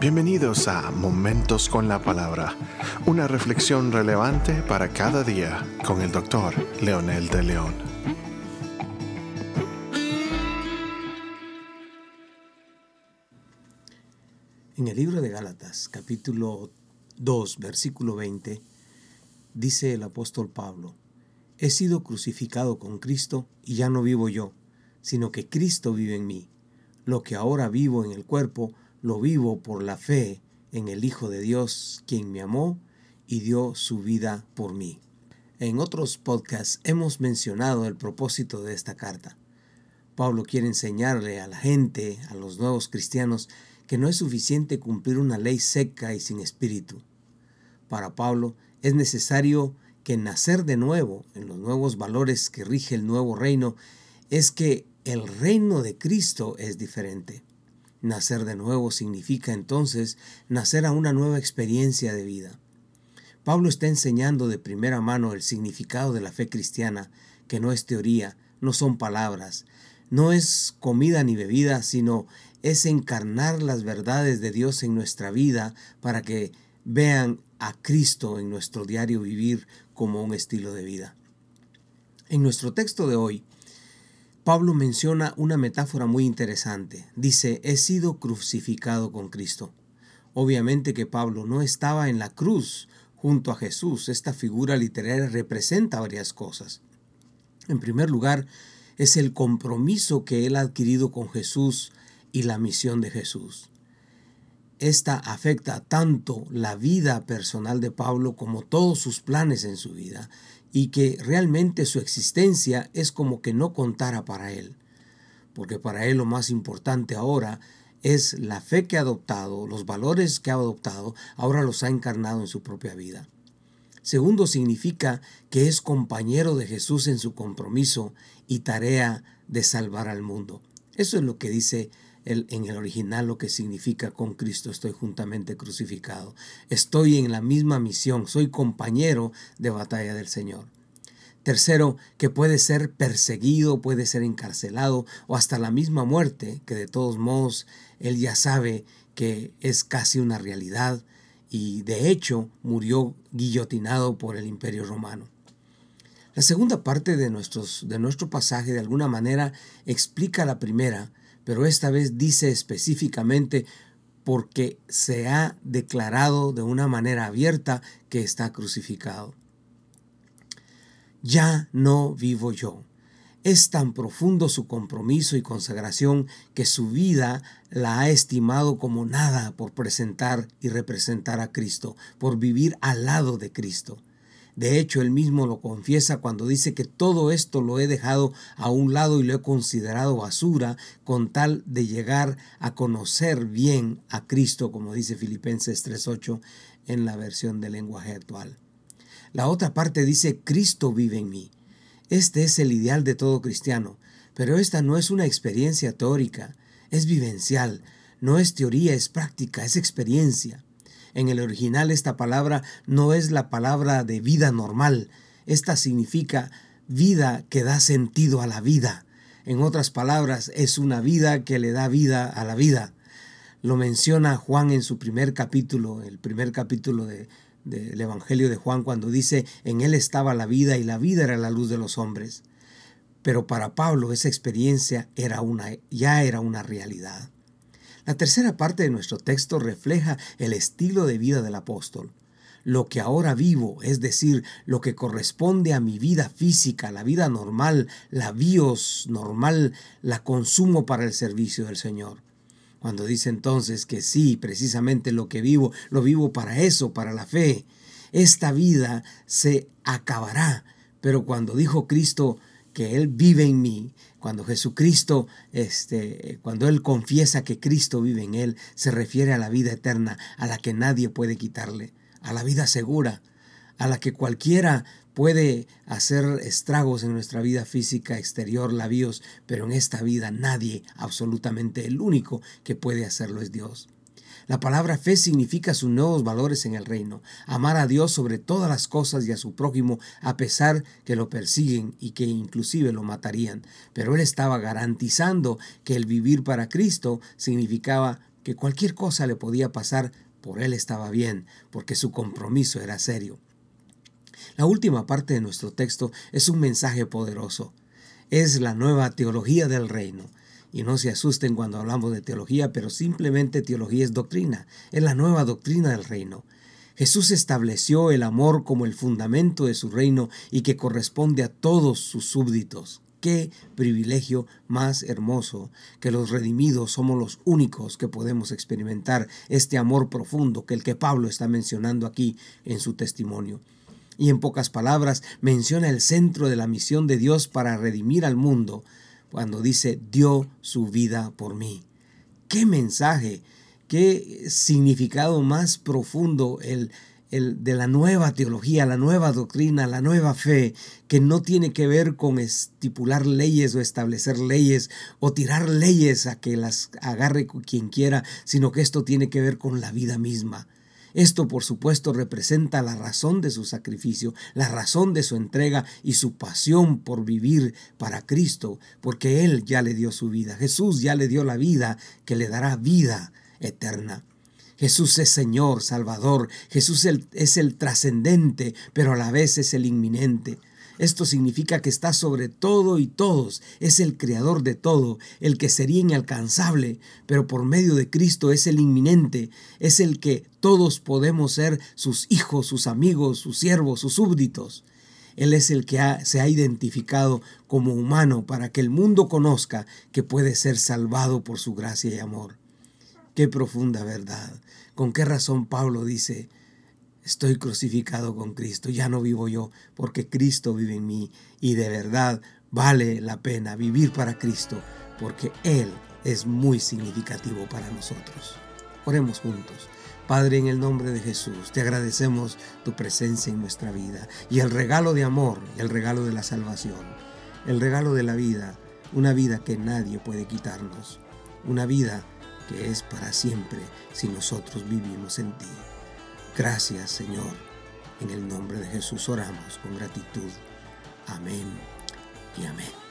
Bienvenidos a Momentos con la Palabra, una reflexión relevante para cada día con el doctor Leonel de León. En el libro de Gálatas, capítulo 2, versículo 20, dice el apóstol Pablo, He sido crucificado con Cristo y ya no vivo yo, sino que Cristo vive en mí. Lo que ahora vivo en el cuerpo, lo vivo por la fe en el Hijo de Dios, quien me amó y dio su vida por mí. En otros podcasts hemos mencionado el propósito de esta carta. Pablo quiere enseñarle a la gente, a los nuevos cristianos, que no es suficiente cumplir una ley seca y sin espíritu. Para Pablo es necesario que nacer de nuevo en los nuevos valores que rige el nuevo reino es que el reino de Cristo es diferente. Nacer de nuevo significa entonces nacer a una nueva experiencia de vida. Pablo está enseñando de primera mano el significado de la fe cristiana, que no es teoría, no son palabras, no es comida ni bebida, sino es encarnar las verdades de Dios en nuestra vida para que vean a Cristo en nuestro diario vivir como un estilo de vida. En nuestro texto de hoy, Pablo menciona una metáfora muy interesante. Dice, he sido crucificado con Cristo. Obviamente que Pablo no estaba en la cruz junto a Jesús. Esta figura literaria representa varias cosas. En primer lugar, es el compromiso que él ha adquirido con Jesús y la misión de Jesús. Esta afecta tanto la vida personal de Pablo como todos sus planes en su vida y que realmente su existencia es como que no contara para él, porque para él lo más importante ahora es la fe que ha adoptado, los valores que ha adoptado, ahora los ha encarnado en su propia vida. Segundo, significa que es compañero de Jesús en su compromiso y tarea de salvar al mundo. Eso es lo que dice en el original lo que significa con Cristo estoy juntamente crucificado. Estoy en la misma misión, soy compañero de batalla del Señor. Tercero, que puede ser perseguido, puede ser encarcelado o hasta la misma muerte, que de todos modos él ya sabe que es casi una realidad y de hecho murió guillotinado por el imperio romano. La segunda parte de, nuestros, de nuestro pasaje de alguna manera explica la primera, pero esta vez dice específicamente porque se ha declarado de una manera abierta que está crucificado. Ya no vivo yo. Es tan profundo su compromiso y consagración que su vida la ha estimado como nada por presentar y representar a Cristo, por vivir al lado de Cristo. De hecho, él mismo lo confiesa cuando dice que todo esto lo he dejado a un lado y lo he considerado basura con tal de llegar a conocer bien a Cristo, como dice Filipenses 3.8 en la versión del lenguaje actual. La otra parte dice, Cristo vive en mí. Este es el ideal de todo cristiano, pero esta no es una experiencia teórica, es vivencial, no es teoría, es práctica, es experiencia. En el original esta palabra no es la palabra de vida normal. Esta significa vida que da sentido a la vida. En otras palabras, es una vida que le da vida a la vida. Lo menciona Juan en su primer capítulo, el primer capítulo de, del Evangelio de Juan, cuando dice, en él estaba la vida y la vida era la luz de los hombres. Pero para Pablo esa experiencia era una, ya era una realidad. La tercera parte de nuestro texto refleja el estilo de vida del apóstol. Lo que ahora vivo, es decir, lo que corresponde a mi vida física, la vida normal, la bios normal, la consumo para el servicio del Señor. Cuando dice entonces que sí, precisamente lo que vivo, lo vivo para eso, para la fe. Esta vida se acabará, pero cuando dijo Cristo, que Él vive en mí, cuando Jesucristo, este, cuando Él confiesa que Cristo vive en Él, se refiere a la vida eterna, a la que nadie puede quitarle, a la vida segura, a la que cualquiera puede hacer estragos en nuestra vida física exterior, labios, pero en esta vida nadie, absolutamente el único que puede hacerlo es Dios. La palabra fe significa sus nuevos valores en el reino, amar a Dios sobre todas las cosas y a su prójimo a pesar que lo persiguen y que inclusive lo matarían. Pero él estaba garantizando que el vivir para Cristo significaba que cualquier cosa le podía pasar, por él estaba bien, porque su compromiso era serio. La última parte de nuestro texto es un mensaje poderoso. Es la nueva teología del reino. Y no se asusten cuando hablamos de teología, pero simplemente teología es doctrina, es la nueva doctrina del reino. Jesús estableció el amor como el fundamento de su reino y que corresponde a todos sus súbditos. Qué privilegio más hermoso que los redimidos somos los únicos que podemos experimentar este amor profundo que el que Pablo está mencionando aquí en su testimonio. Y en pocas palabras menciona el centro de la misión de Dios para redimir al mundo cuando dice dio su vida por mí. ¡Qué mensaje! ¿Qué significado más profundo el el, de la nueva teología, la nueva doctrina, la nueva fe, que no tiene que ver con estipular leyes o establecer leyes o tirar leyes a que las agarre quien quiera, sino que esto tiene que ver con la vida misma. Esto, por supuesto, representa la razón de su sacrificio, la razón de su entrega y su pasión por vivir para Cristo, porque Él ya le dio su vida. Jesús ya le dio la vida que le dará vida eterna. Jesús es Señor, Salvador. Jesús es el trascendente, pero a la vez es el inminente. Esto significa que está sobre todo y todos, es el creador de todo, el que sería inalcanzable, pero por medio de Cristo es el inminente, es el que todos podemos ser sus hijos, sus amigos, sus siervos, sus súbditos. Él es el que se ha identificado como humano para que el mundo conozca que puede ser salvado por su gracia y amor. Qué profunda verdad. ¿Con qué razón Pablo dice, estoy crucificado con Cristo, ya no vivo yo, porque Cristo vive en mí y de verdad vale la pena vivir para Cristo, porque Él es muy significativo para nosotros. Oremos juntos. Padre, en el nombre de Jesús, te agradecemos tu presencia en nuestra vida y el regalo de amor, el regalo de la salvación, el regalo de la vida, una vida que nadie puede quitarnos, una vida que es para siempre si nosotros vivimos en ti. Gracias Señor. En el nombre de Jesús oramos con gratitud. Amén y amén.